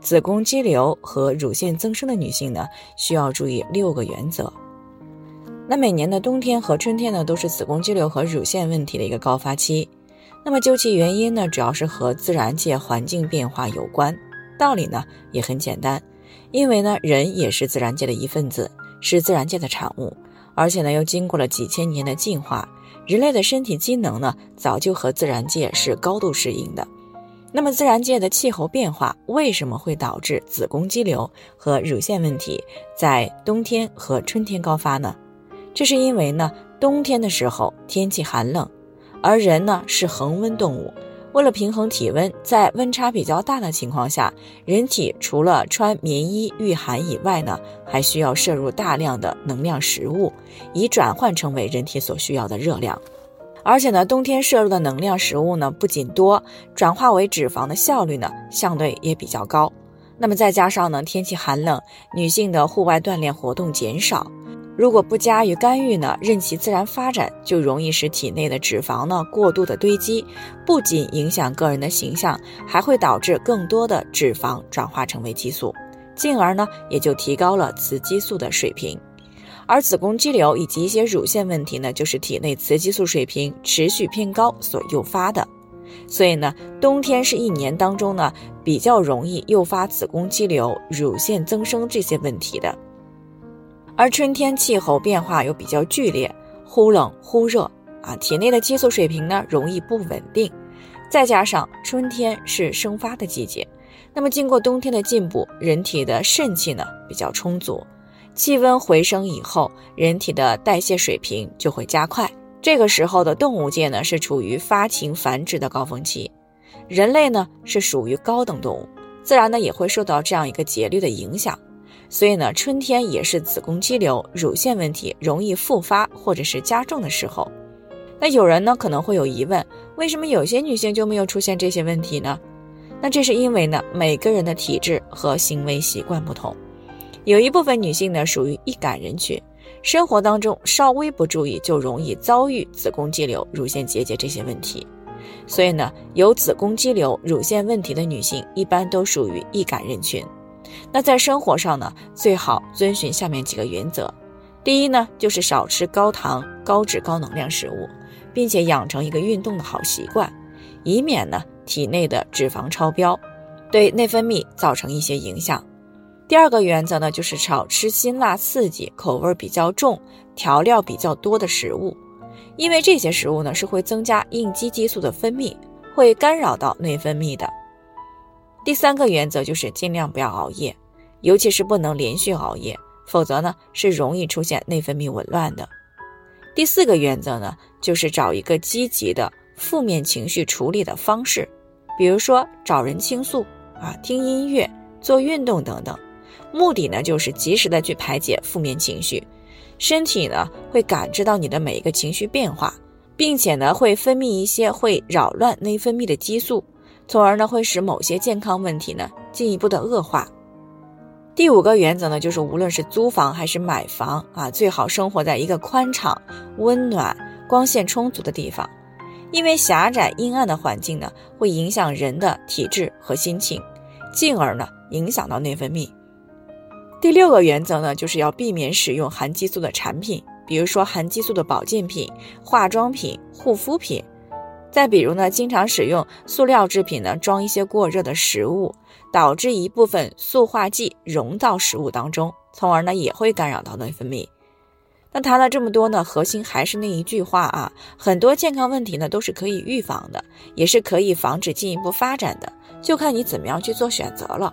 子宫肌瘤和乳腺增生的女性呢，需要注意六个原则。那每年的冬天和春天呢，都是子宫肌瘤和乳腺问题的一个高发期。那么究其原因呢，主要是和自然界环境变化有关。道理呢也很简单，因为呢人也是自然界的一份子，是自然界的产物，而且呢又经过了几千年的进化，人类的身体机能呢早就和自然界是高度适应的。那么，自然界的气候变化为什么会导致子宫肌瘤和乳腺问题在冬天和春天高发呢？这是因为呢，冬天的时候天气寒冷，而人呢是恒温动物，为了平衡体温，在温差比较大的情况下，人体除了穿棉衣御寒以外呢，还需要摄入大量的能量食物，以转换成为人体所需要的热量。而且呢，冬天摄入的能量食物呢不仅多，转化为脂肪的效率呢相对也比较高。那么再加上呢天气寒冷，女性的户外锻炼活动减少，如果不加以干预呢，任其自然发展，就容易使体内的脂肪呢过度的堆积，不仅影响个人的形象，还会导致更多的脂肪转化成为激素，进而呢也就提高了雌激素的水平。而子宫肌瘤以及一些乳腺问题呢，就是体内雌激素水平持续偏高所诱发的。所以呢，冬天是一年当中呢比较容易诱发子宫肌瘤、乳腺增生这些问题的。而春天气候变化又比较剧烈，忽冷忽热啊，体内的激素水平呢容易不稳定。再加上春天是生发的季节，那么经过冬天的进补，人体的肾气呢比较充足。气温回升以后，人体的代谢水平就会加快。这个时候的动物界呢是处于发情繁殖的高峰期，人类呢是属于高等动物，自然呢也会受到这样一个节律的影响。所以呢，春天也是子宫肌瘤、乳腺问题容易复发或者是加重的时候。那有人呢可能会有疑问，为什么有些女性就没有出现这些问题呢？那这是因为呢每个人的体质和行为习惯不同。有一部分女性呢属于易感人群，生活当中稍微不注意就容易遭遇子宫肌瘤、乳腺结节这些问题，所以呢，有子宫肌瘤、乳腺问题的女性一般都属于易感人群。那在生活上呢，最好遵循下面几个原则：第一呢，就是少吃高糖、高脂、高能量食物，并且养成一个运动的好习惯，以免呢体内的脂肪超标，对内分泌造成一些影响。第二个原则呢，就是少吃辛辣刺激、口味比较重、调料比较多的食物，因为这些食物呢是会增加应激激素的分泌，会干扰到内分泌的。第三个原则就是尽量不要熬夜，尤其是不能连续熬夜，否则呢是容易出现内分泌紊乱的。第四个原则呢，就是找一个积极的负面情绪处理的方式，比如说找人倾诉啊、听音乐、做运动等等。目的呢，就是及时的去排解负面情绪，身体呢会感知到你的每一个情绪变化，并且呢会分泌一些会扰乱内分泌的激素，从而呢会使某些健康问题呢进一步的恶化。第五个原则呢，就是无论是租房还是买房啊，最好生活在一个宽敞、温暖、光线充足的地方，因为狭窄阴暗的环境呢会影响人的体质和心情，进而呢影响到内分泌。第六个原则呢，就是要避免使用含激素的产品，比如说含激素的保健品、化妆品、护肤品。再比如呢，经常使用塑料制品呢，装一些过热的食物，导致一部分塑化剂溶到食物当中，从而呢也会干扰到内分泌。那谈了这么多呢，核心还是那一句话啊，很多健康问题呢都是可以预防的，也是可以防止进一步发展的，就看你怎么样去做选择了。